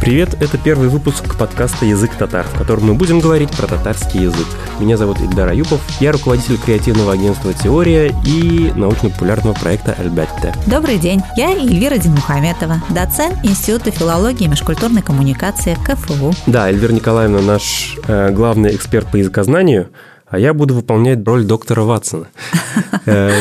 Привет, это первый выпуск подкаста «Язык татар», в котором мы будем говорить про татарский язык. Меня зовут Ильдар Аюпов, я руководитель креативного агентства «Теория» и научно-популярного проекта «Альбятте». Добрый день, я Эльвира Динмухаметова, доцент Института филологии и межкультурной коммуникации КФУ. Да, Эльвира Николаевна наш э, главный эксперт по языкознанию – а я буду выполнять роль доктора Ватсона. Э,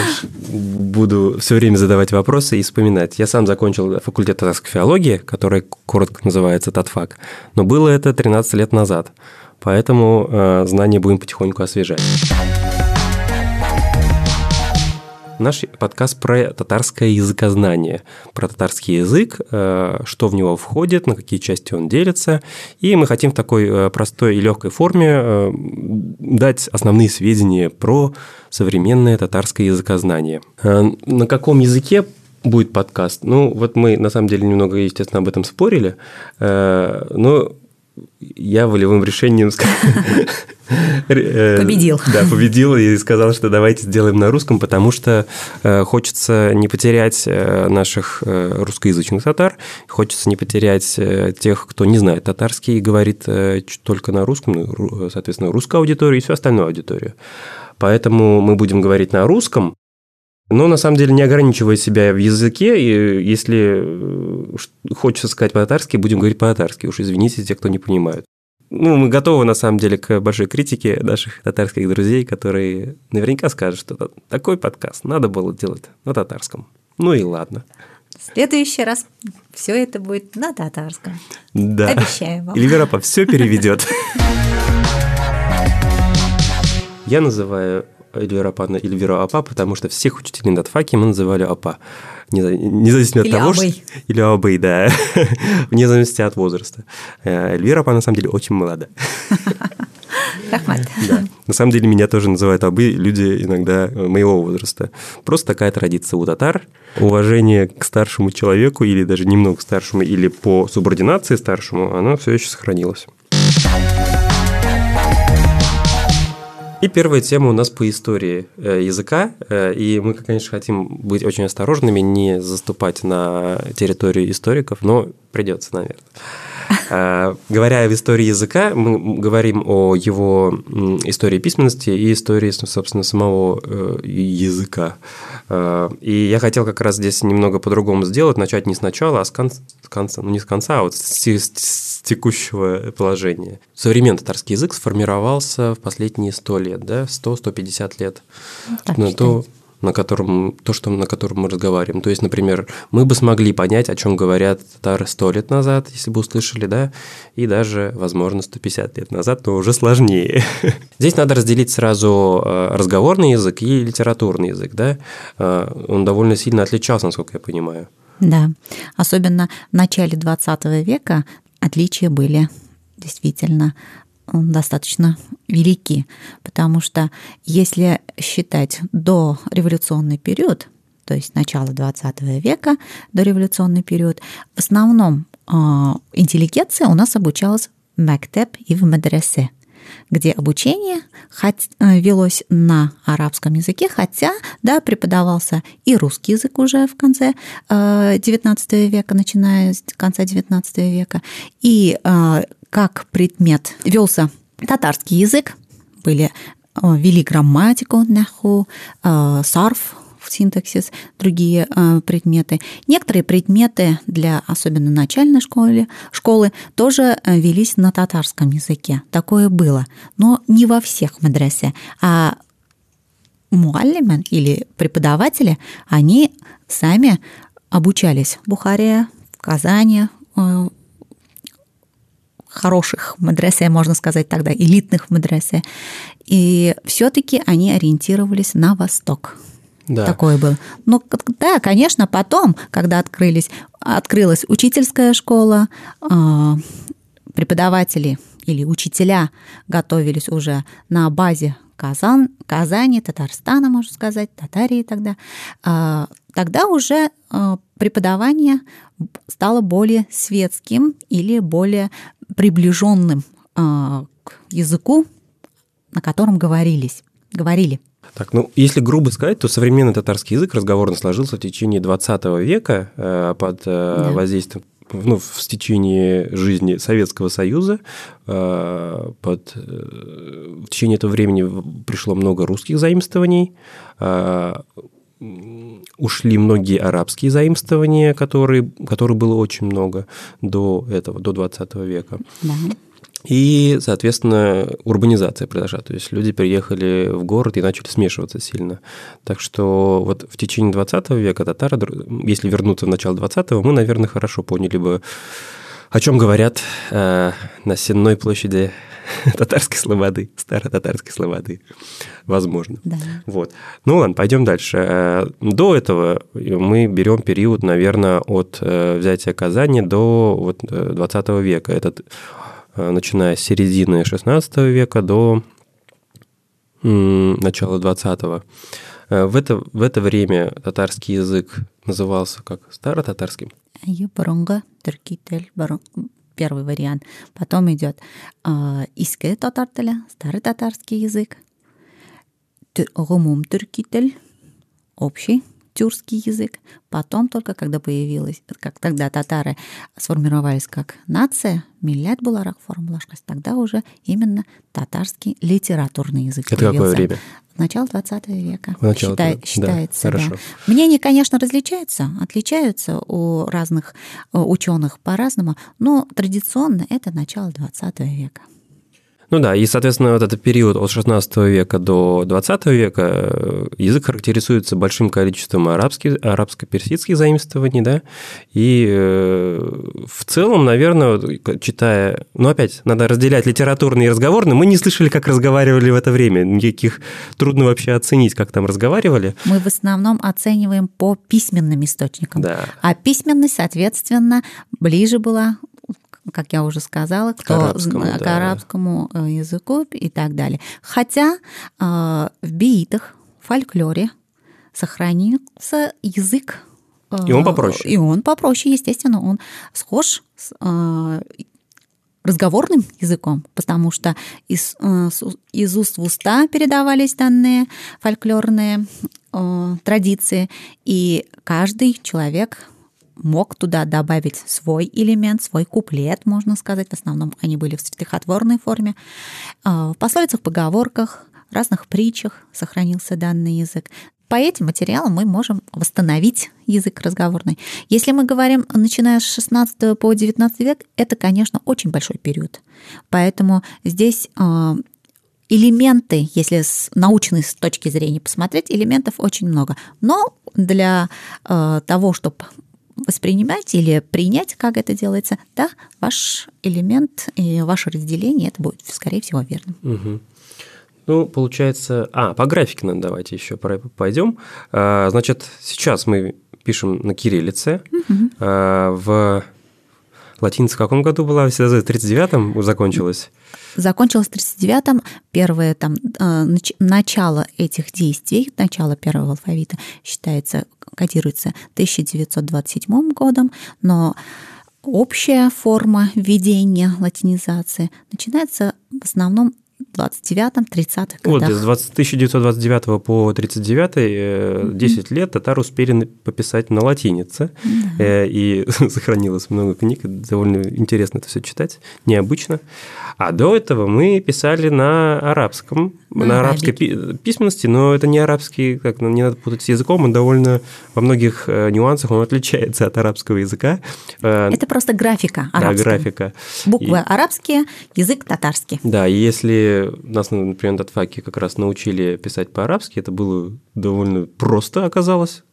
буду все время задавать вопросы и вспоминать. Я сам закончил факультет татарской филологии, который коротко называется Татфак, но было это 13 лет назад, поэтому э, знания будем потихоньку освежать. Наш подкаст про татарское языкознание, про татарский язык, э, что в него входит, на какие части он делится. И мы хотим в такой э, простой и легкой форме э, дать основные сведения про современное татарское языкознание. На каком языке будет подкаст? Ну, вот мы на самом деле немного, естественно, об этом спорили, но я волевым решением э, победил. Да, победил и сказал, что давайте сделаем на русском, потому что э, хочется не потерять э, наших русскоязычных татар, хочется не потерять тех, кто не знает татарский и говорит только на русском, ну, соответственно, русскую аудиторию и всю остальную аудиторию. Поэтому мы будем говорить на русском, но на самом деле не ограничивая себя в языке, и если э, хочется сказать по-татарски, будем говорить по-татарски. Уж извините те, кто не понимают. Ну, мы готовы, на самом деле, к большой критике наших татарских друзей, которые наверняка скажут, что такой подкаст надо было делать на татарском. Ну и ладно. В следующий раз все это будет на татарском. Да. Обещаем вам. Эльвира все переведет. Я называю Эльвира Апа на Эльвира Апа, потому что всех учителей на Татфаке мы называли Апа. Независимо от или того, Абэй. что... Или Абэй, да. Вне зависимости от возраста. Э, Эльвира Апа на самом деле очень молода. Рахмат. Да. На самом деле меня тоже называют Абы люди иногда моего возраста. Просто такая традиция у татар. Уважение к старшему человеку или даже немного старшему, или по субординации старшему, оно все еще сохранилось. И первая тема у нас по истории э, языка. Э, и мы, конечно, хотим быть очень осторожными, не заступать на территорию историков, но придется, наверное. Э, говоря об истории языка, мы говорим о его истории письменности и истории, собственно, самого языка. И я хотел как раз здесь немного по-другому сделать, начать не сначала, а с конца, с конца ну не с конца, а вот с, с, текущего положения. Современный татарский язык сформировался в последние 100 лет, да, 100-150 лет. Так на то, на котором, то, что, на котором мы разговариваем. То есть, например, мы бы смогли понять, о чем говорят татары 100 лет назад, если бы услышали, да, и даже, возможно, 150 лет назад, но уже сложнее. Здесь надо разделить сразу э, разговорный язык и литературный язык, да. Э, он довольно сильно отличался, насколько я понимаю. Да, особенно в начале 20 века отличия были действительно достаточно велики, потому что если считать до революционный период, то есть начало 20 века, до революционный период, в основном а, интеллигенция у нас обучалась в мектеп и в медресе – где обучение э, велось на арабском языке, хотя, да, преподавался и русский язык уже в конце XIX э, века, начиная с конца XIX века, и э, как предмет велся татарский язык, были вели грамматику, наху, сарф, синтаксис, другие э, предметы. Некоторые предметы для особенно начальной школы, школы тоже э, велись на татарском языке. Такое было. Но не во всех медресе. А муаллимен или преподаватели, они сами обучались в Бухаре, в Казани, э, хороших медресе, можно сказать тогда, элитных медресе. И все-таки они ориентировались на восток. Да. Такое было. Но да, конечно, потом, когда открылись, открылась учительская школа, а, преподаватели или учителя готовились уже на базе Казан, Казани, Татарстана, можно сказать, Татарии тогда, а, тогда уже а, преподавание стало более светским или более приближенным к языку, на котором говорились, говорили. Так, ну, если грубо сказать, то современный татарский язык разговорно сложился в течение 20 века э, под э, да. воздействием ну, в течение жизни Советского Союза э, под, в течение этого времени пришло много русских заимствований, ушли многие арабские заимствования, которые, которые было очень много до этого, до 20 века. Да. И, соответственно, урбанизация произошла. То есть люди приехали в город и начали смешиваться сильно. Так что вот в течение 20 века татары, если вернуться в начало 20-го, мы, наверное, хорошо поняли бы, о чем говорят э, на Сенной площади татарской слободы, старо-татарской слободы, возможно. Да. Вот. Ну ладно, пойдем дальше. Э, до этого мы берем период, наверное, от э, взятия Казани до вот 20 э, века. Этот начиная с середины XVI века до начала XX. Э, в это, в это время татарский язык назывался как старо-татарским? Бұрынғы түрки первый вариант. Потом идет э, иске татар тілі, старый татарский язык, ғұмум түрки тіл, общий тюркский язык. Потом только, когда появилась, как тогда татары сформировались как нация, миллят буларак формулашкас, тогда уже именно татарский литературный язык Это появился. какое время? Начало 20 века. Начало, Считай, да, считается, да. Хорошо. да. Мнения, конечно, различаются, отличаются у разных ученых по-разному, но традиционно это начало 20 века. Ну да, и, соответственно, вот этот период от 16 века до 20 века э, язык характеризуется большим количеством арабских, арабско-персидских заимствований, да, и э, в целом, наверное, читая, ну опять, надо разделять литературный и разговорный, мы не слышали, как разговаривали в это время, никаких трудно вообще оценить, как там разговаривали. Мы в основном оцениваем по письменным источникам, да. а письменность, соответственно, ближе была как я уже сказала, кто, к арабскому, к да. арабскому э, языку и так далее. Хотя э, в биитах, в фольклоре сохранился язык. Э, и он попроще. И он попроще, естественно, он схож с разговорным языком, потому что из, из уст в уста передавались данные фольклорные традиции, и каждый человек мог туда добавить свой элемент, свой куплет, можно сказать. В основном они были в стихотворной форме. А, в пословицах, поговорках, разных притчах сохранился данный язык. По этим материалам мы можем восстановить язык разговорный. Если мы говорим, начиная с 16 по 19 век, это, конечно, очень большой период. Поэтому здесь а, элементы, если с научной точки зрения посмотреть, элементов очень много. Но для э, того, чтобы воспринимать или принять, как это делается, да, ваш элемент и ваше разделение, это будет, скорее всего, верным. Угу. Ну, получается... А, по графике надо давайте еще пойдем. А, значит, сейчас мы пишем на кириллице. Угу. В латиница в каком году была? В 39-м закончилась? Закончилась в 39-м. Первое там э, начало этих действий, начало первого алфавита считается кодируется 1927 годом, но общая форма введения латинизации начинается в основном 29-30-х годах. Вот, с 1929 по 39 10 лет татары успели пописать на латинице, да. Э, и сохранилось много книг, довольно интересно это все читать, необычно. А до этого мы писали на арабском, на, на арабской письменности, но это не арабский, как не надо путать с языком, он довольно во многих э, нюансах он отличается от арабского языка. Э, это просто графика арабская. Да, графика. Буквы и... арабские, язык татарский. Да, и если нас, например, на Татфаке как раз научили писать по-арабски, это было довольно просто оказалось.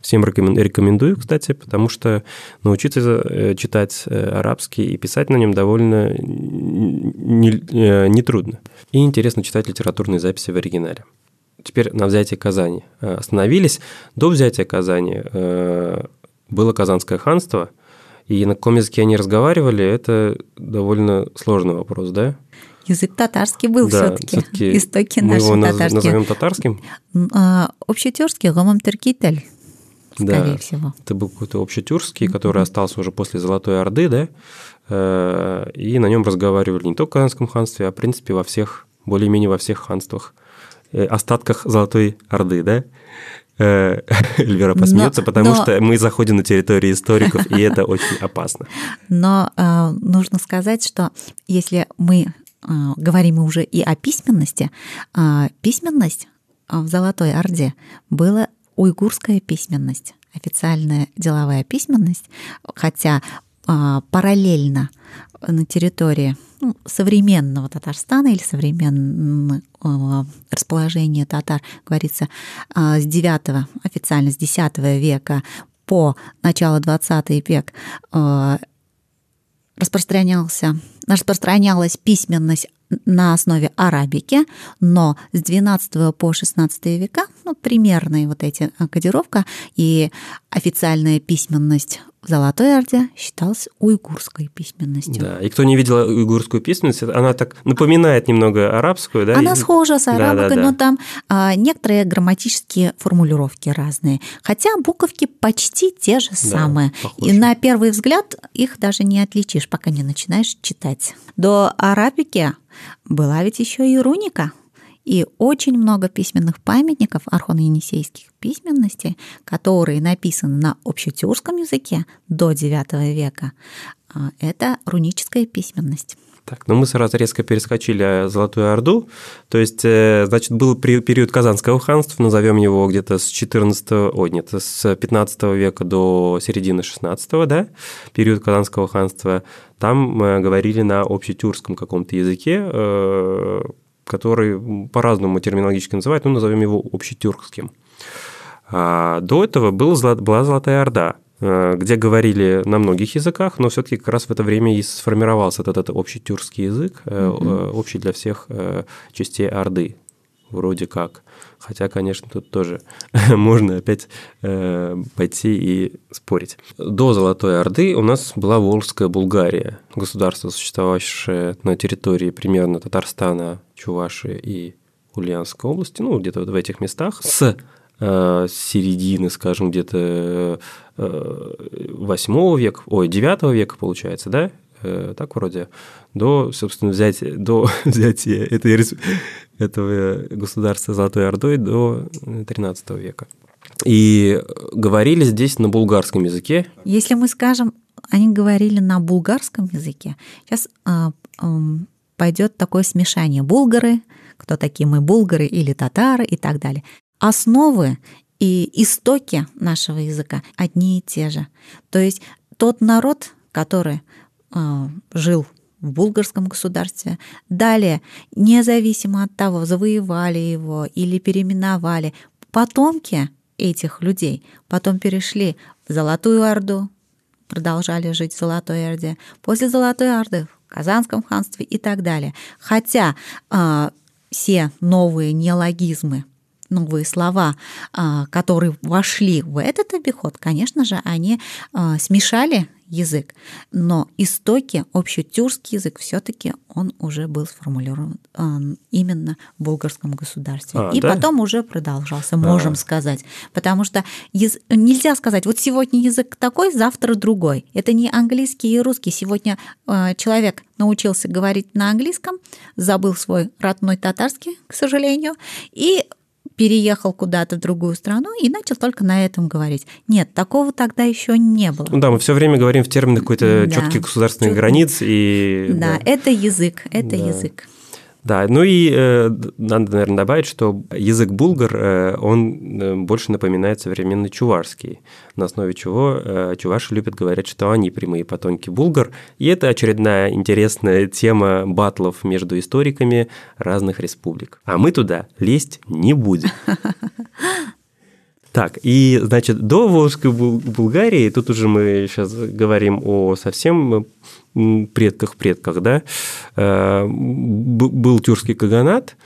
Всем рекомендую, кстати, потому что научиться э, читать э, арабский и писать на нем довольно э, нетрудно. И интересно читать литературные записи в оригинале. Теперь на взятие Казани. Остановились. До взятия Казани было Казанское ханство, и на каком языке они разговаривали, это довольно сложный вопрос, да? Язык татарский был да, все-таки. Истоки мы наши его татарские. назовем татарским? А, общетюркский, гомом тюркитель скорее да, всего. Это был какой-то общетюркский, mm-hmm. который остался уже после Золотой Орды, да, э, и на нем разговаривали не только в Казанском ханстве, а, в принципе, во всех, более-менее во всех ханствах остатках Золотой Орды, да? Эльвира посмеется, но, потому но... что мы заходим на территорию историков, и это очень опасно. Но э, нужно сказать, что если мы э, говорим уже и о письменности, э, письменность в Золотой Орде была уйгурская письменность, официальная деловая письменность, хотя параллельно на территории ну, современного Татарстана или современного расположения татар, говорится, с 9 официально с 10 века по начало 20 век распространялся, распространялась письменность на основе арабики, но с 12 по 16 века, ну, примерная вот эти кодировка и официальная письменность в Золотой Орде считалась уйгурской письменностью. Да, и кто не видел уйгурскую письменность, она так напоминает немного арабскую, да? Она схожа с арабикой, да, да, да. но там а, некоторые грамматические формулировки разные. Хотя буковки почти те же самые. Да, и на первый взгляд их даже не отличишь, пока не начинаешь читать. До арабики была ведь еще и руника – и очень много письменных памятников архон-енисейских письменностей, которые написаны на общетюркском языке до IX века, а, это руническая письменность. Так, ну мы сразу резко перескочили Золотую Орду. То есть, э, значит, был период Казанского ханства, назовем его где-то с 14 ой, нет, с 15 века до середины 16 да, период Казанского ханства. Там мы говорили на общетюркском каком-то языке, э, который по-разному терминологически называют, ну, назовем его общетюркским. А до этого был, была Золотая Орда, э, где говорили на многих языках, но все-таки как раз в это время и сформировался этот, этот общий тюркский язык, mm-hmm. общий для всех частей Орды, вроде как. Хотя, конечно, тут тоже можно опять э, пойти и спорить. До Золотой Орды у нас была Волжская Булгария, государство, существовавшее на территории примерно Татарстана, Чувашии и Ульяновской области, ну, где-то вот в этих местах, с э, середины, скажем, где-то э, 8 века, ой, 9 века, получается, да, э, так вроде, до, собственно, взятия, до взятия этой этого государства Золотой Ордой до XIII века. И говорили здесь на булгарском языке. Если мы скажем, они говорили на булгарском языке, сейчас а, а, пойдет такое смешание. Булгары, кто такие мы, булгары или татары и так далее. Основы и истоки нашего языка одни и те же. То есть тот народ, который э, жил в булгарском государстве. Далее, независимо от того, завоевали его или переименовали, потомки этих людей потом перешли в Золотую Орду, продолжали жить в Золотой Орде, после Золотой Орды в Казанском ханстве и так далее. Хотя э, все новые неологизмы новые слова, а, которые вошли в этот обиход, конечно же, они а, смешали язык, но истоки, общетюркский язык, все-таки он уже был сформулирован именно в булгарском государстве. А, и да? потом уже продолжался, можем а. сказать. Потому что яз... нельзя сказать, вот сегодня язык такой, завтра другой. Это не английский и русский. Сегодня э, человек научился говорить на английском, забыл свой родной татарский, к сожалению, и переехал куда-то в другую страну и начал только на этом говорить. Нет, такого тогда еще не было. Ну да, мы все время говорим в терминах какой-то да. четких государственных Чет... границ и. Да, да, это язык, это да. язык. Да, ну и э, надо, наверное, добавить, что язык булгар, э, он э, больше напоминает современный чувашский, на основе чего э, чуваши любят говорить, что они прямые потомки булгар. И это очередная интересная тема батлов между историками разных республик. А мы туда лезть не будем. Так, и, значит, до Волжской Булгарии, тут уже мы сейчас говорим о совсем предках-предках, да, э, был тюркский каганат,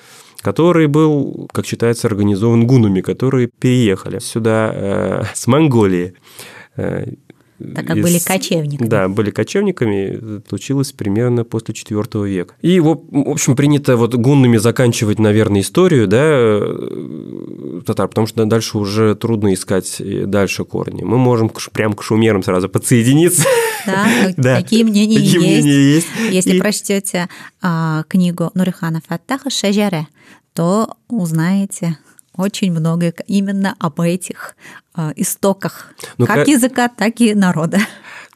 который был, как считается, организован гунами, которые переехали сюда э, с Монголии. Э, так как из... были кочевниками. Да, были кочевниками, случилось примерно после IV века. И, в общем, принято вот гуннами заканчивать, наверное, историю, да, э, татар, потому что дальше уже трудно искать дальше корни. Мы можем прям к шумерам сразу подсоединиться. Да, да. такие мнения такие есть. Мнения есть. Если и... прочтете а, книгу Нурихана Фаттаха «Шаджаре», то узнаете очень много именно об этих э, истоках, ну, как, как языка, так и народа.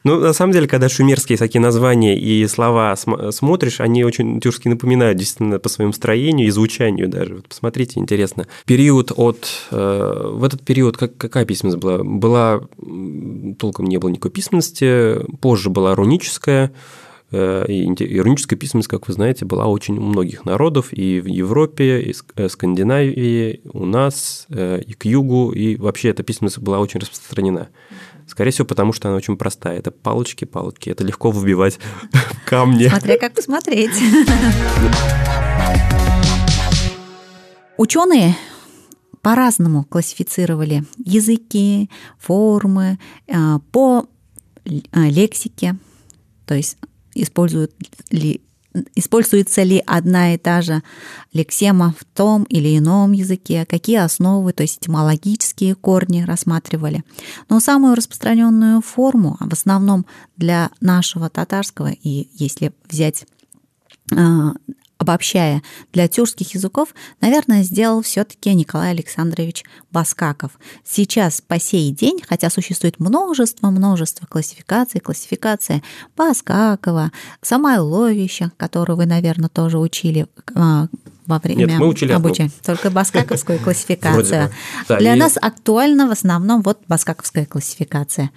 Ну, на самом деле, когда шумерские такие названия и слова смотришь, они очень тюркские напоминают действительно по своему строению и звучанию даже. Вот посмотрите, интересно. Период от... Э, в этот период как, какая письменность была? Была... Толком не было никакой письменности, позже была руническая, и руническая письменность, как вы знаете, была очень у многих народов, и в Европе, и в э, Скандинавии, у нас, и к югу, и вообще эта письменность была очень распространена. Скорее всего, потому что она очень простая. Это палочки, палочки. Это легко вбивать в камни. Смотря как посмотреть. Ученые по-разному классифицировали языки, формы э, по э, лексике, то есть используют ли используется ли одна и та же лексема в том или ином языке, какие основы, то есть этимологические корни рассматривали. Но самую распространенную форму, а в основном для нашего татарского, и если взять а, обобщая, для тюркских языков, наверное, сделал все-таки Николай Александрович Баскаков. Сейчас по сей день, хотя существует множество-множество классификаций, классификация Баскакова, Самойловича, которую вы, наверное, тоже учили а, во время Нет, мы учили обучения. Только баскаковскую классификацию. Для нас актуальна в основном вот баскаковская классификация.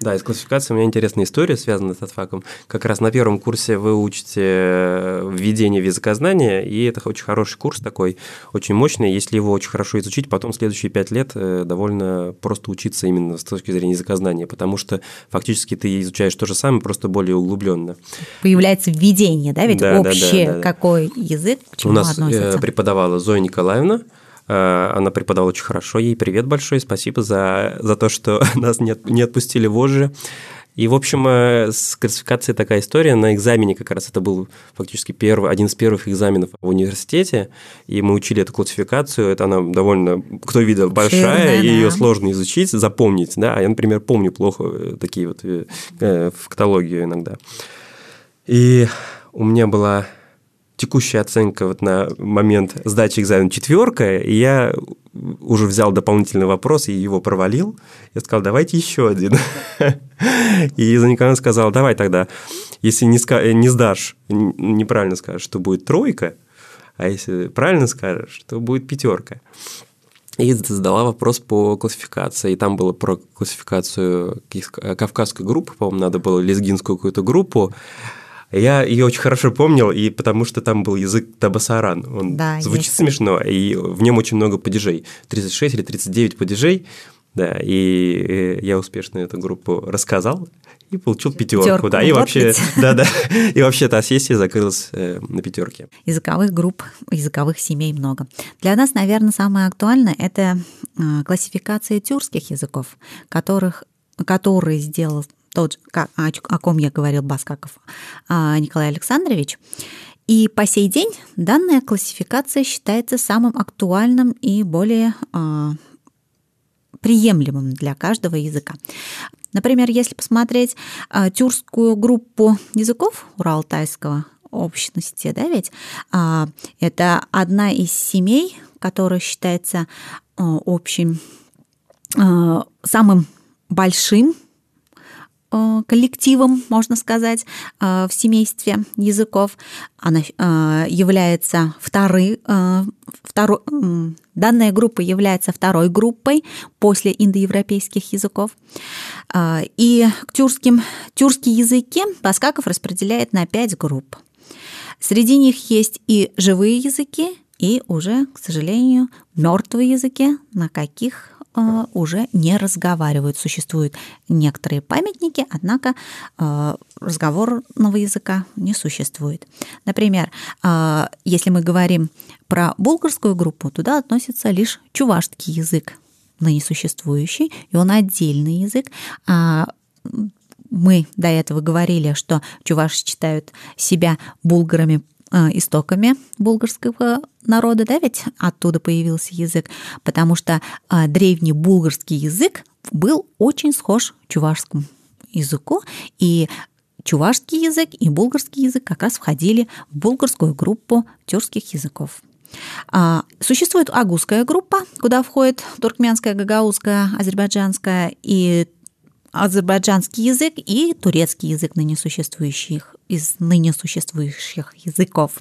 Да, из классификации у меня интересная история, связанная с факом. Как раз на первом курсе вы учите э, введение в языкознание, и это очень хороший курс такой, очень мощный. Если его очень хорошо изучить, потом следующие пять лет э, довольно просто учиться именно с точки зрения языкознания, потому что фактически ты изучаешь то же самое, просто более углубленно. Появляется введение, да, ведь да, общее, да, да, да. какой язык к чему У нас э, относится? преподавала Зоя Николаевна, она преподавала очень хорошо. Ей привет большой, спасибо за, за то, что нас не, не отпустили вожжи. И, в общем, э, с классификацией такая история. На экзамене как раз это был фактически первый, один из первых экзаменов в университете, и мы учили эту классификацию. Это она довольно, кто видел, большая, Ширная, и ее сложно изучить, запомнить. Да? А я, например, помню плохо э, такие вот в каталоге иногда. И у меня была текущая оценка вот на момент сдачи экзамена четверка, и я уже взял дополнительный вопрос и его провалил. Я сказал, давайте еще один. И за Николай сказал, давай тогда, если не, сдашь, неправильно скажешь, что будет тройка, а если правильно скажешь, то будет пятерка. И задала вопрос по классификации. И там было про классификацию кавказской группы, по-моему, надо было лезгинскую какую-то группу. Я ее очень хорошо помнил, и потому что там был язык табасаран. Он да, звучит есть. смешно, и в нем очень много падежей. 36 или 39 падежей. Да, и э, я успешно эту группу рассказал и получил пятерку. пятерку да, и вообще, да, да, и вообще та сессия закрылась э, на пятерке. Языковых групп, языковых семей много. Для нас, наверное, самое актуальное – это э, классификация тюркских языков, которых, которые сделал тот, о, о ком я говорил Баскаков а, Николай Александрович. И по сей день данная классификация считается самым актуальным и более а, приемлемым для каждого языка. Например, если посмотреть а, тюркскую группу языков Уралтайского общности, да, ведь это одна из семей, которая считается общим, самым большим Э, коллективом, можно сказать, э, в семействе языков. Она э, является второй, второй, данная группа является второй группой после индоевропейских языков. И к тюркским, тюркские языки Баскаков распределяет на пять групп. Среди них есть и живые языки, и уже, к сожалению, мертвые языки, на каких Э, уже не разговаривают. Существуют некоторые памятники, однако э, разговорного языка не существует. Например, э, если мы говорим про булгарскую группу, туда относится лишь чувашский язык, ныне существующий, и он отдельный язык. А мы до этого говорили, что чуваши считают себя булгарами истоками булгарского народа, да, ведь оттуда появился язык, потому что э, древний булгарский язык был очень схож чувашскому языку, и чувашский язык и булгарский язык как раз входили в булгарскую группу тюркских языков. А, существует агузская группа, куда входит туркменская, гагаузская, азербайджанская и азербайджанский язык и турецкий язык ныне существующих, из ныне существующих языков.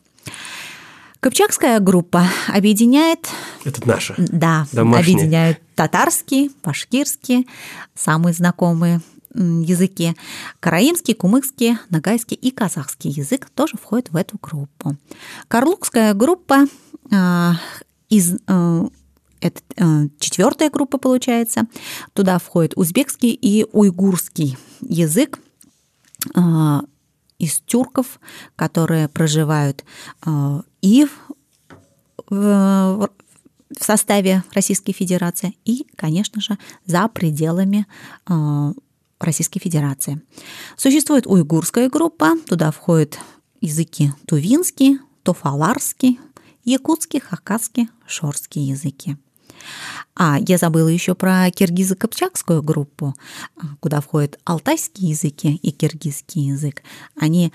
Кыпчакская группа объединяет... Это наша. Да, Домашняя. объединяет татарский, башкирский, самые знакомые языки. Караимский, кумыкский, нагайский и казахский язык тоже входят в эту группу. Карлукская группа э, из э, это э, четвертая группа получается. Туда входит узбекский и уйгурский язык э, из тюрков, которые проживают э, и в, составе Российской Федерации, и, конечно же, за пределами Российской Федерации. Существует уйгурская группа, туда входят языки тувинский, тофаларский, якутский, хакасский, шорский языки. А я забыла еще про киргизо-копчакскую группу, куда входят алтайские языки и киргизский язык. Они,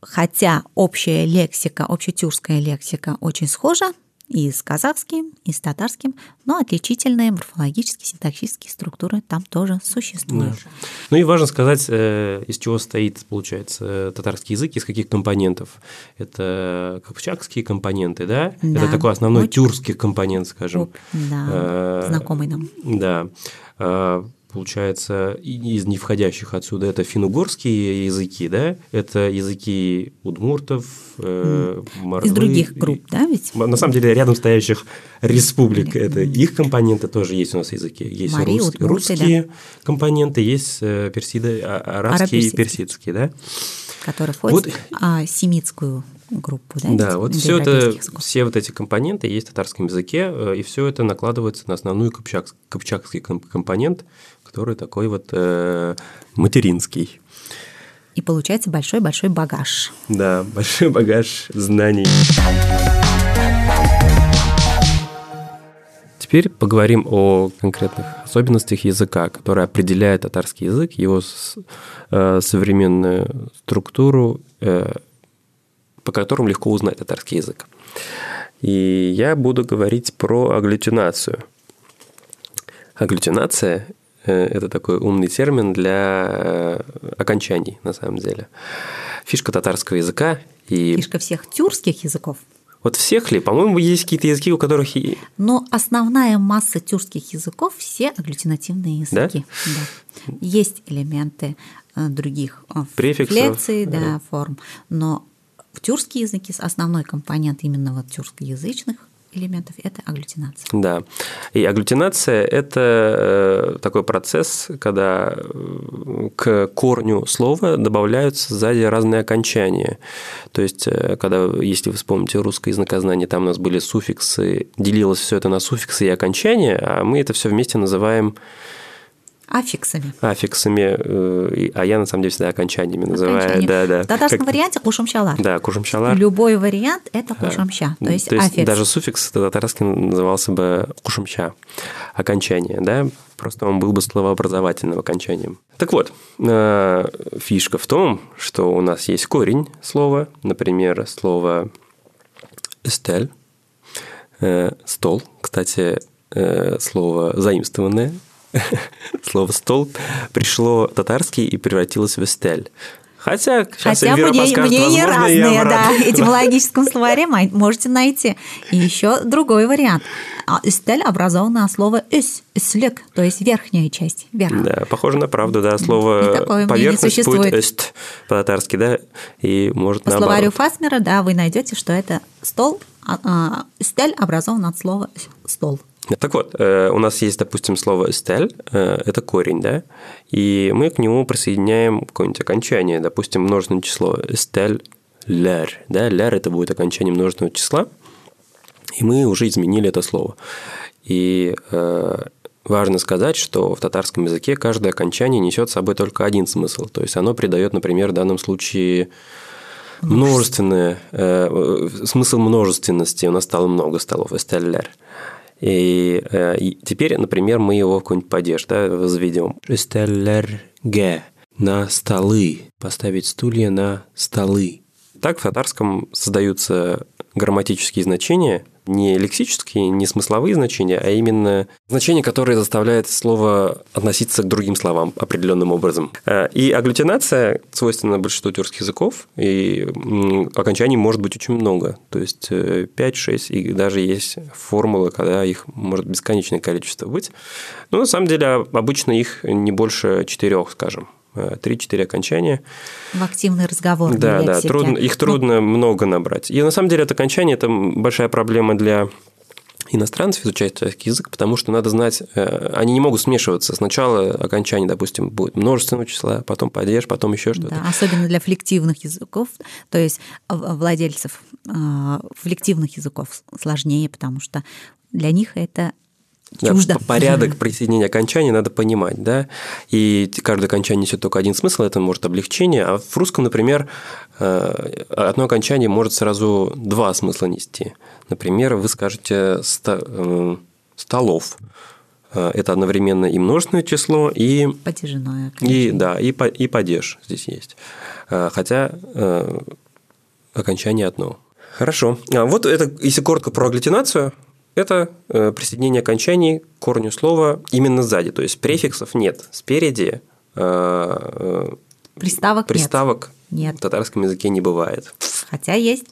хотя общая лексика, общетюркская лексика очень схожа, и с казахским, и с татарским, но отличительные морфологические, синтаксические структуры там тоже существуют. Да. Ну и важно сказать, э, из чего стоит, получается, татарский язык, из каких компонентов. Это копчакские компоненты, да? да. Это такой основной Очень... тюркский компонент, скажем. Да, э, знакомый нам. Да а, получается, из не входящих отсюда это финно-угорские языки, да, это языки удмуртов, э, морвы. Из других групп, да, ведь? На самом деле, рядом стоящих республик, это их компоненты тоже есть у нас языки. Есть Мари, рус, удмурты, русские да. компоненты, есть э, персиды, а, арабские и персидские, да. Которые входят вот. в а, семитскую группу, да? Да, вот все это, все вот эти компоненты есть в татарском языке, э, и все это накладывается на основную копчак, копчакский компонент, который такой вот э, материнский. И получается большой-большой багаж. Да, большой багаж знаний. Теперь поговорим о конкретных особенностях языка, которые определяют татарский язык, его э, современную структуру, э, по которым легко узнать татарский язык. И я буду говорить про агглютинацию. Агглютинация это такой умный термин для э, окончаний, на самом деле. Фишка татарского языка и... Фишка всех тюркских языков. Вот всех ли? По-моему, есть какие-то языки, у которых... Но основная масса тюркских языков – все агглютинативные языки. Да? Да. Есть элементы э, других Префиксов. флекций, да, форм. Но в тюркские языки основной компонент именно вот тюркскоязычных элементов – это агглютинация. Да. И агглютинация – это э, такой процесс, когда э, к корню слова добавляются сзади разные окончания. То есть, э, когда, если вы вспомните русское языкознание, там у нас были суффиксы, делилось все это на суффиксы и окончания, а мы это все вместе называем Аффиксами. Аффиксами, э, а я на самом деле всегда окончаниями называю. Да, да. В татарском как... варианте кушамшалар. Да, кушамшалар. Любой вариант – это кушамща, то есть, то есть аффикс. даже суффикс татарский назывался бы кушамща, окончание, да, просто он был бы словообразовательным окончанием. Так вот, э, фишка в том, что у нас есть корень слова, например, слово «эстель», э, «стол», кстати, слово заимствованное слово «стол» пришло татарский и превратилось в «эстель». Хотя сейчас Хотя Эльвира мнения, подскажет, мнения разные, да. В этимологическом словаре можете найти. И еще другой вариант. А эстель образовано от слова «эс», «эслек», то есть верхняя часть, верх. Да, похоже на правду, да. Слово поверхность будет «эст» по-татарски, да, и может По наоборот. словарю Фасмера, да, вы найдете, что это стол, а, а, эстель образован от слова «стол». Так вот, э, у нас есть, допустим, слово «эстель», э, это корень, да, и мы к нему присоединяем какое-нибудь окончание, допустим, множественное число «эстель ляр», да, ляр – это будет окончание множественного числа, и мы уже изменили это слово. И э, важно сказать, что в татарском языке каждое окончание несет с собой только один смысл, то есть оно придает, например, в данном случае множественное, э, смысл множественности, у нас стало много столов, «эстель и, э, и теперь, например, мы его в какой-нибудь падеж да, возведем. Стеллерге на столы. Поставить стулья на столы. Так в татарском создаются грамматические значения, не лексические, не смысловые значения, а именно значения, которые заставляют слово относиться к другим словам определенным образом. Э, и агглютинация свойственна большинству тюркских языков, и окончаний может быть очень много. То есть 5, 6, и даже есть формулы, когда их может бесконечное количество быть. Но на самом деле обычно их не больше четырех, скажем. 3-4 э, окончания. В активный разговор. Да, да, трудно, их ну, трудно ну... много набрать. И на самом деле это окончание – это большая проблема для иностранцев изучать язык, потому что надо знать, э, они не могут смешиваться. Сначала окончание, допустим, будет множественного числа, потом падеж, потом еще что-то. Да, особенно для флективных языков, то есть владельцев э, флективных языков сложнее, потому что для них это чуждо. Да, порядок присоединения окончаний надо понимать, да, и каждое окончание несет только один смысл, это может облегчение, а в русском, например, э, одно окончание может сразу два смысла нести. Например, вы скажете э, «столов», э, это одновременно и множественное число, и... Падежное. И, да, и, и падеж здесь есть. Хотя окончание одно. Хорошо. А вот это, если коротко про агглютинацию, это э, присоединение окончаний к корню слова именно сзади. То есть префиксов нет. Спереди э, э, приставок, приставок нет. в татарском языке не бывает. Хотя есть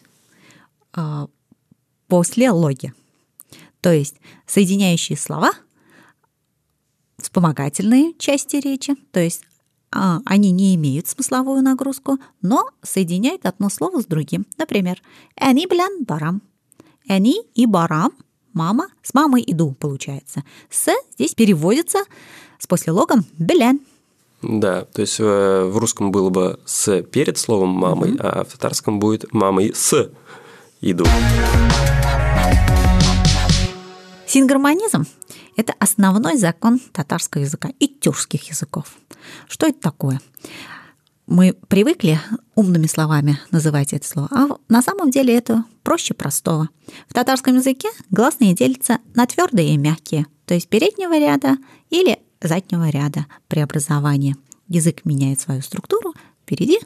после логи. То есть соединяющие слова, вспомогательные части речи, то есть они не имеют смысловую нагрузку, но соединяют одно слово с другим. Например, «Они блян барам». «Они» и «барам» мама, с мамой иду, получается. С здесь переводится с послелогом белян. Да, то есть э, в русском было бы с перед словом мамой, угу. а в татарском будет мамой с иду. Сингармонизм – это основной закон татарского языка и тюркских языков. Что это такое? Мы привыкли умными словами называть это слово, а на самом деле это проще простого. В татарском языке гласные делятся на твердые и мягкие, то есть переднего ряда или заднего ряда при образовании. Язык меняет свою структуру впереди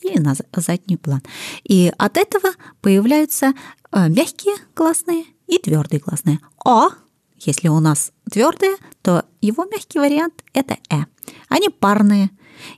или на задний план. И от этого появляются э, мягкие гласные и твердые гласные. О, если у нас твердые, то его мягкий вариант это э. Они парные.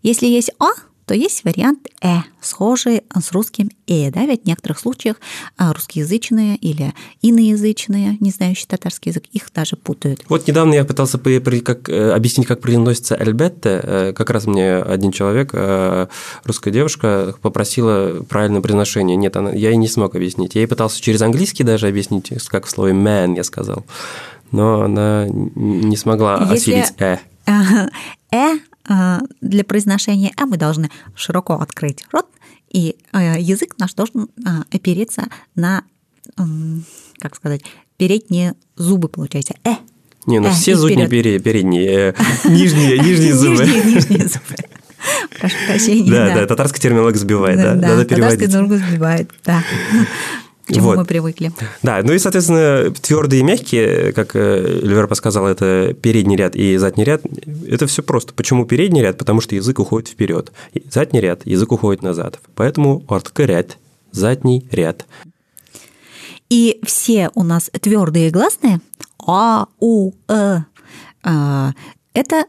Если есть о, то есть вариант «э», схожий с русским «э». Да? Ведь в некоторых случаях а, русскоязычные или иноязычные, не знающие татарский язык, их даже путают. Вот недавно я пытался как, э, объяснить, как произносится «эльбетте». Э, как раз мне один человек, э, русская девушка, попросила правильное произношение. Нет, она, я ей не смог объяснить. Я ей пытался через английский даже объяснить, как в слове «man» я сказал. Но она не смогла Если... осилить «э». «Э» для произношения «а» мы должны широко открыть рот, и а, язык наш должен а, опереться на, как сказать, передние зубы, получается. «э». Не, ну э, все зубы передние, э, нижние, нижние зубы. Нижние зубы. Прошу прощения. Да, да, татарский терминолог сбивает, да, надо переводить. Татарский терминолог сбивает, да чему вот. мы привыкли. Да, ну и, соответственно, твердые и мягкие, как э, Левер подсказал, это передний ряд и задний ряд. Это все просто. Почему передний ряд? Потому что язык уходит вперед. Задний ряд, язык уходит назад. Поэтому ортка ряд, задний ряд. И все у нас твердые гласные а, у, э, а, это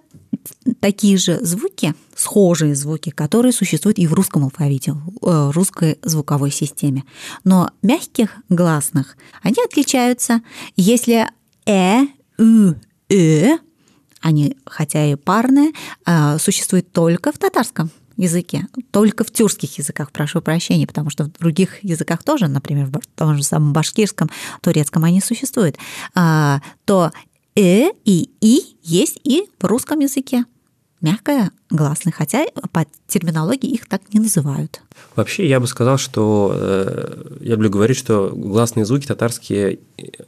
такие же звуки, схожие звуки, которые существуют и в русском алфавите, в э, русской звуковой системе. Но мягких гласных они отличаются. Если э, ü, э, они, хотя и парные, э, существуют только в татарском языке, только в тюркских языках, прошу прощения, потому что в других языках тоже, например, в том же самом башкирском, турецком они существуют, а, то «э» и «и» есть и в русском языке. Мягкое гласные, хотя по терминологии их так не называют. Вообще, я бы сказал, что э, я люблю говорить, что гласные звуки татарские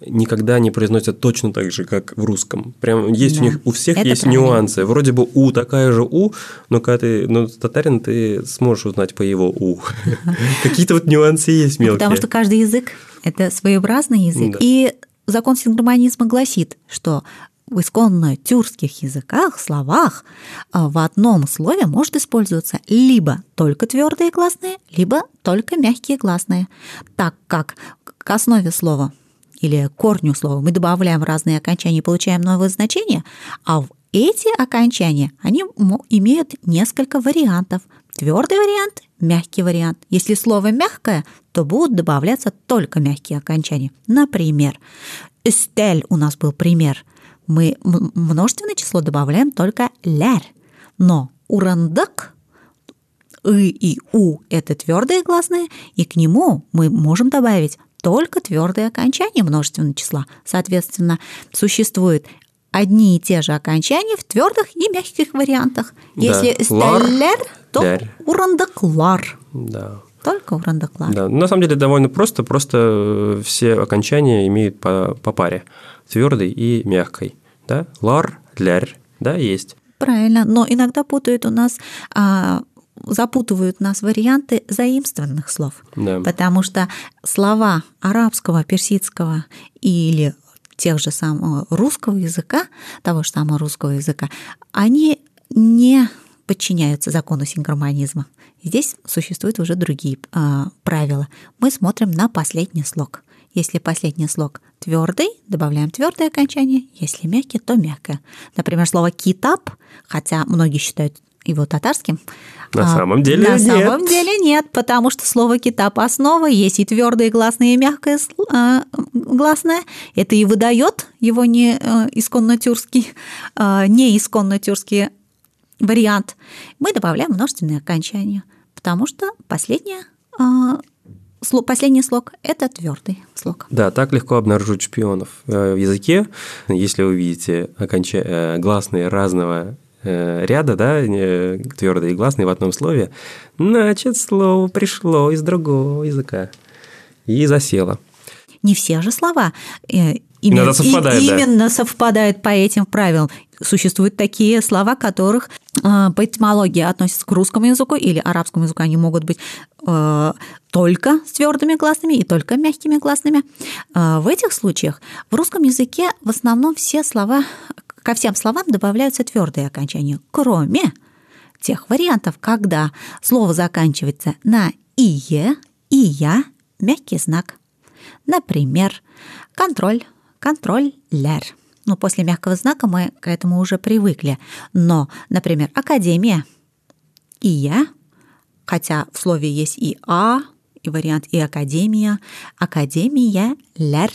никогда не произносят точно так же, как в русском. Прям есть да. у них у всех Это есть правильно. нюансы. Вроде бы у такая же у, но когда ты ну, татарин, ты сможешь узнать по его у. Какие-то вот нюансы есть мелкие. Потому что каждый язык это своеобразный язык. И закон синхромонизма гласит, что в исконно тюркских языках, словах а, в одном слове может использоваться либо только твердые гласные, либо только мягкие гласные, так как к основе слова или корню слова мы добавляем разные окончания и получаем новые значения, а в эти окончания, они имеют несколько вариантов. Твердый вариант, мягкий вариант. Если слово мягкое, то будут добавляться только мягкие окончания. Например, «стель» у нас был пример. Мы множественное число добавляем только «ляр». Но урандак «ы» и «у» — это твердые гласные, и к нему мы можем добавить только твердые окончания множественного числа. Соответственно, существует одни и те же окончания в твердых и мягких вариантах. Да. Если стеллер, то Лер. урандоклар. Да. Только урандоклар. Да. На самом деле довольно просто, просто э, все окончания имеют по, по паре. Твердой и мягкой. Да? Лар, ляр, да, есть. Правильно, но иногда путают у нас а, запутывают нас варианты заимствованных слов. Да. Потому что слова арабского, персидского или тех же самого русского языка, того же самого русского языка, они не подчиняются закону синхромонизма. Здесь существуют уже другие э, правила. Мы смотрим на последний слог. Если последний слог твердый, добавляем твердое окончание. Если мягкий, то мягкое. Например, слово китап, хотя многие считают его татарским. На а, самом деле на нет. Самом деле нет, потому что слово китап основа, есть и твердое гласное, и мягкое а, гласное. Это и выдает его не а, исконно тюркский, не исконно тюркский вариант. Мы добавляем множественные окончания, потому что последнее последний слог – это твердый слог. Да, так легко обнаружить шпионов э, в языке. Если вы видите оконча... Э, гласные разного Э, ряда, да, твердые и гласные в одном слове, значит, слово пришло из другого языка и засело. Не все же слова э, именно, совпадает, и, да. именно совпадают по этим правилам. Существуют такие слова, которых э, по этимологии относятся к русскому языку или арабскому языку. Они могут быть э, только с твердыми гласными и только мягкими гласными. Э, в этих случаях в русском языке в основном все слова Ко всем словам добавляются твердые окончания, кроме тех вариантов, когда слово заканчивается на «ие», «ия», мягкий знак. Например, контроль, ляр. Ну, после мягкого знака мы к этому уже привыкли. Но, например, академия, ия, хотя в слове есть и а, и вариант и академия, академия, ляр,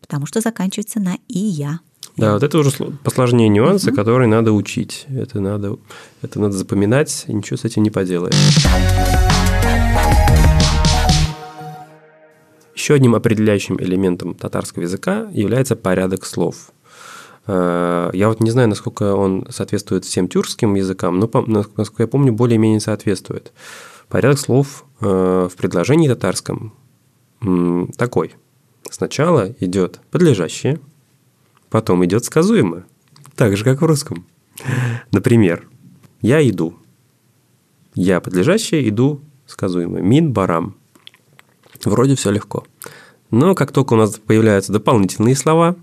потому что заканчивается на ия. Да, вот это уже посложнее нюансы, угу. которые надо учить. Это надо, это надо запоминать, и ничего с этим не поделаешь. Еще одним определяющим элементом татарского языка является порядок слов. Э, я вот не знаю, насколько он соответствует всем тюркским языкам, но, насколько я помню, более-менее соответствует. Порядок слов э, в предложении татарском такой. Сначала идет подлежащее – Потом идет сказуемое, так же, как в русском. Например, я иду. Я подлежащее иду сказуемое. Мин барам. Вроде все легко. Но как только у нас появляются дополнительные слова,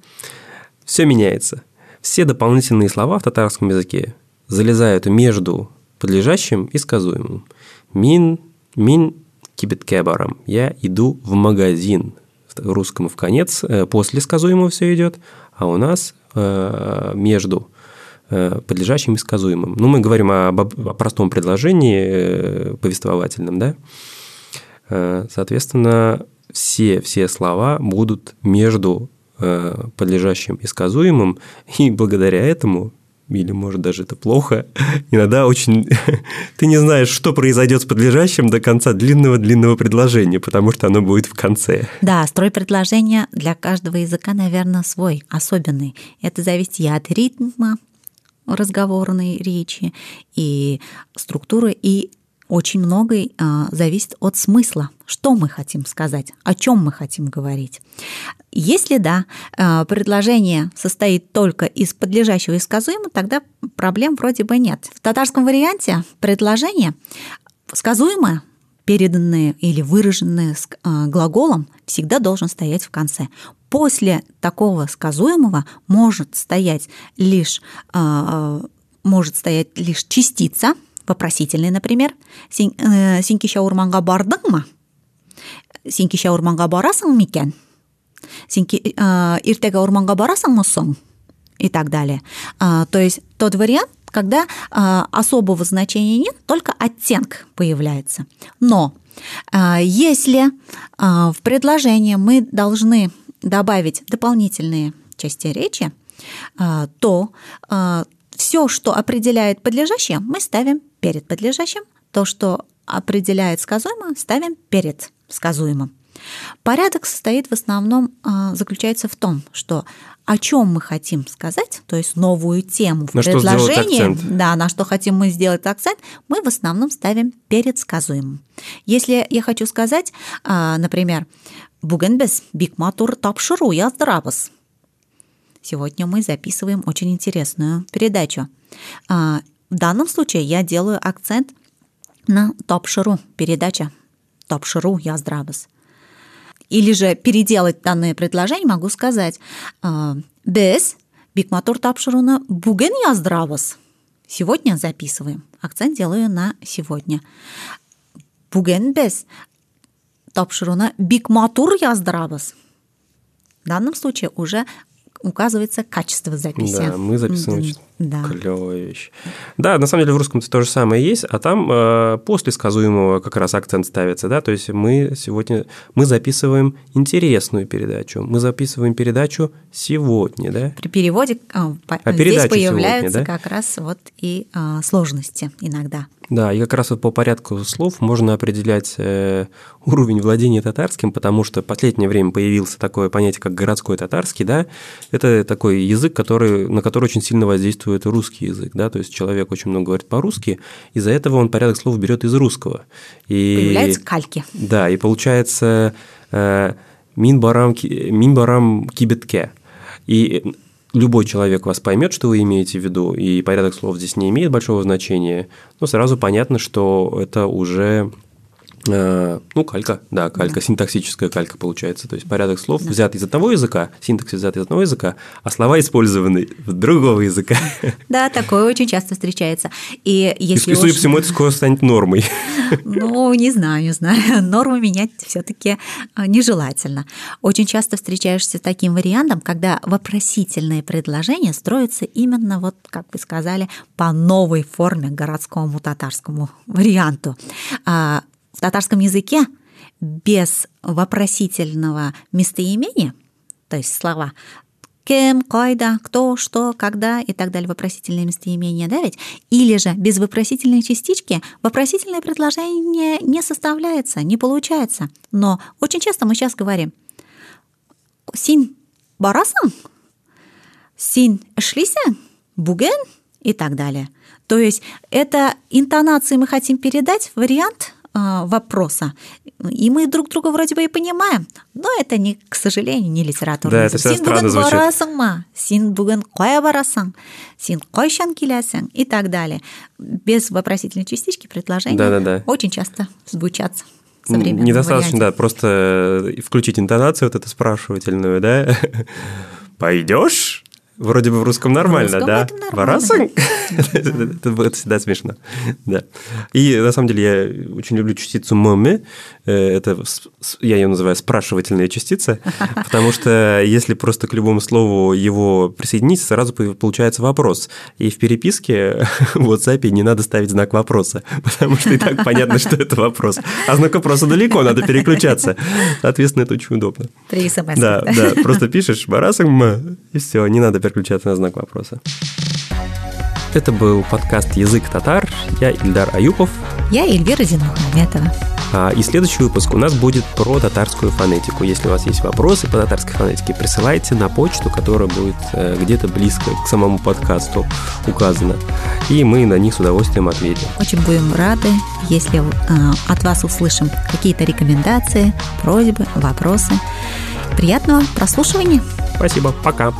все меняется. Все дополнительные слова в татарском языке залезают между подлежащим и сказуемым. Мин, мин кибеткебарам. Я иду в магазин. В русском в конец, э, после сказуемого все идет, а у нас э, между э, подлежащим и сказуемым. Ну, мы говорим об, о простом предложении повествовательном, да? Соответственно, все, все слова будут между подлежащим и сказуемым, и благодаря этому или может даже это плохо, иногда очень ты не знаешь, что произойдет с подлежащим до конца длинного-длинного предложения, потому что оно будет в конце. Да, строй предложения для каждого языка, наверное, свой, особенный. Это зависит и от ритма разговорной речи, и структуры, и очень многое а, зависит от смысла, что мы хотим сказать, о чем мы хотим говорить. Если да, а, предложение состоит только из подлежащего и сказуемого, тогда проблем вроде бы нет. В татарском варианте предложение сказуемое, переданное или выраженное а, глаголом, всегда должен стоять в конце. После такого сказуемого может стоять лишь, может стоять лишь частица – вопросительный, например. Сен кеше урманға бардың ма? Сен кеше урманға барасың мекен? Сен иртеге орманға барасыңмы соң? И так далее. То есть тот вариант, когда особого значения нет, только оттенок появляется. Но если в предложение мы должны добавить дополнительные части речи, то все, что определяет подлежащее, мы ставим перед подлежащим. То, что определяет сказуемое, ставим перед сказуемым. Порядок состоит в основном, а, заключается в том, что о чем мы хотим сказать, то есть новую тему в на предложении, да, на что хотим мы сделать акцент, мы в основном ставим перед сказуемым. Если я хочу сказать, а, например, «Бүгін біз бик матур тапшыру яздырабыз», Сегодня мы записываем очень интересную передачу. А, в данном случае я делаю акцент на топ-ширу, передача топ-ширу я здравос. Или же переделать данное предложение могу сказать а, без бигматур тапшируна буген я здравос. Сегодня записываем. Акцент делаю на сегодня. Буген без тапшируна бигматур я здравос. В данном случае уже указывается качество записи. Да, мы записываем да. клевая вещь. Да, на самом деле в русском то же самое есть, а там э, после сказуемого как раз акцент ставится, да, то есть мы сегодня, мы записываем интересную передачу, мы записываем передачу сегодня, да. При переводе а, а здесь появляются сегодня, да? как раз вот и а, сложности иногда. Да, и как раз вот по порядку слов можно определять э, уровень владения татарским, потому что в последнее время появился такое понятие, как городской татарский, да, это такой язык, который, на который очень сильно воздействует русский язык, да, то есть человек очень много говорит по-русски, из-за этого он порядок слов берет из русского. И, Появляются кальки. Да, и получается э, минбарам, минбарам кибетке. И любой человек вас поймет, что вы имеете в виду, и порядок слов здесь не имеет большого значения, но сразу понятно, что это уже Э, ну, калька, да, калька, да. синтаксическая калька получается. То есть порядок слов да. взят из одного языка, синтаксис взят из одного языка, а слова использованы в другого языка. Да, такое очень часто встречается. И если и, судя по всему, это скоро станет нормой. Ну, не знаю, не знаю. Норму менять все таки а, нежелательно. Очень часто встречаешься с таким вариантом, когда вопросительное предложение строится именно, вот, как вы сказали, по новой форме городскому татарскому варианту а, в татарском языке без вопросительного местоимения, то есть слова кем, кайда, кто, что, когда и так далее, вопросительные местоимения, да ведь? Или же без вопросительной частички вопросительное предложение не составляется, не получается. Но очень часто мы сейчас говорим «син барасан», «син шлися», «буген» и так далее. То есть это интонации мы хотим передать, вариант вопроса. И мы друг друга вроде бы и понимаем, но это, не, к сожалению, не литература. Да, это все странно звучит. Син буган кая барасың, син койшан килясың и так далее. Без вопросительной частички предложения да, да, да. очень часто звучат Недостаточно, варианте. да, просто включить интонацию вот эту спрашивательную, да? Пойдешь? Вроде бы в русском нормально, в русском да? Варасан? это, всегда смешно. Да. И на самом деле я очень люблю частицу моми. Э, это, я ее называю спрашивательная частица, потому что если просто к любому слову его присоединить, сразу получается вопрос. И в переписке в WhatsApp не надо ставить знак вопроса, потому что и так понятно, что это вопрос. А знак вопроса далеко, надо переключаться. Соответственно, это очень удобно. При смс. Да, да, просто пишешь «барасам», и все, не надо переключаться на знак вопроса. Это был подкаст «Язык татар». Я Ильдар Аюпов. Я Эльвира Зинухаметова. А, и следующий выпуск у нас будет про татарскую фонетику. Если у вас есть вопросы по татарской фонетике, присылайте на почту, которая будет э, где-то близко к самому подкасту указана. И мы на них с удовольствием ответим. Очень будем рады, если э, от вас услышим какие-то рекомендации, просьбы, вопросы. Приятного прослушивания. Спасибо. Пока.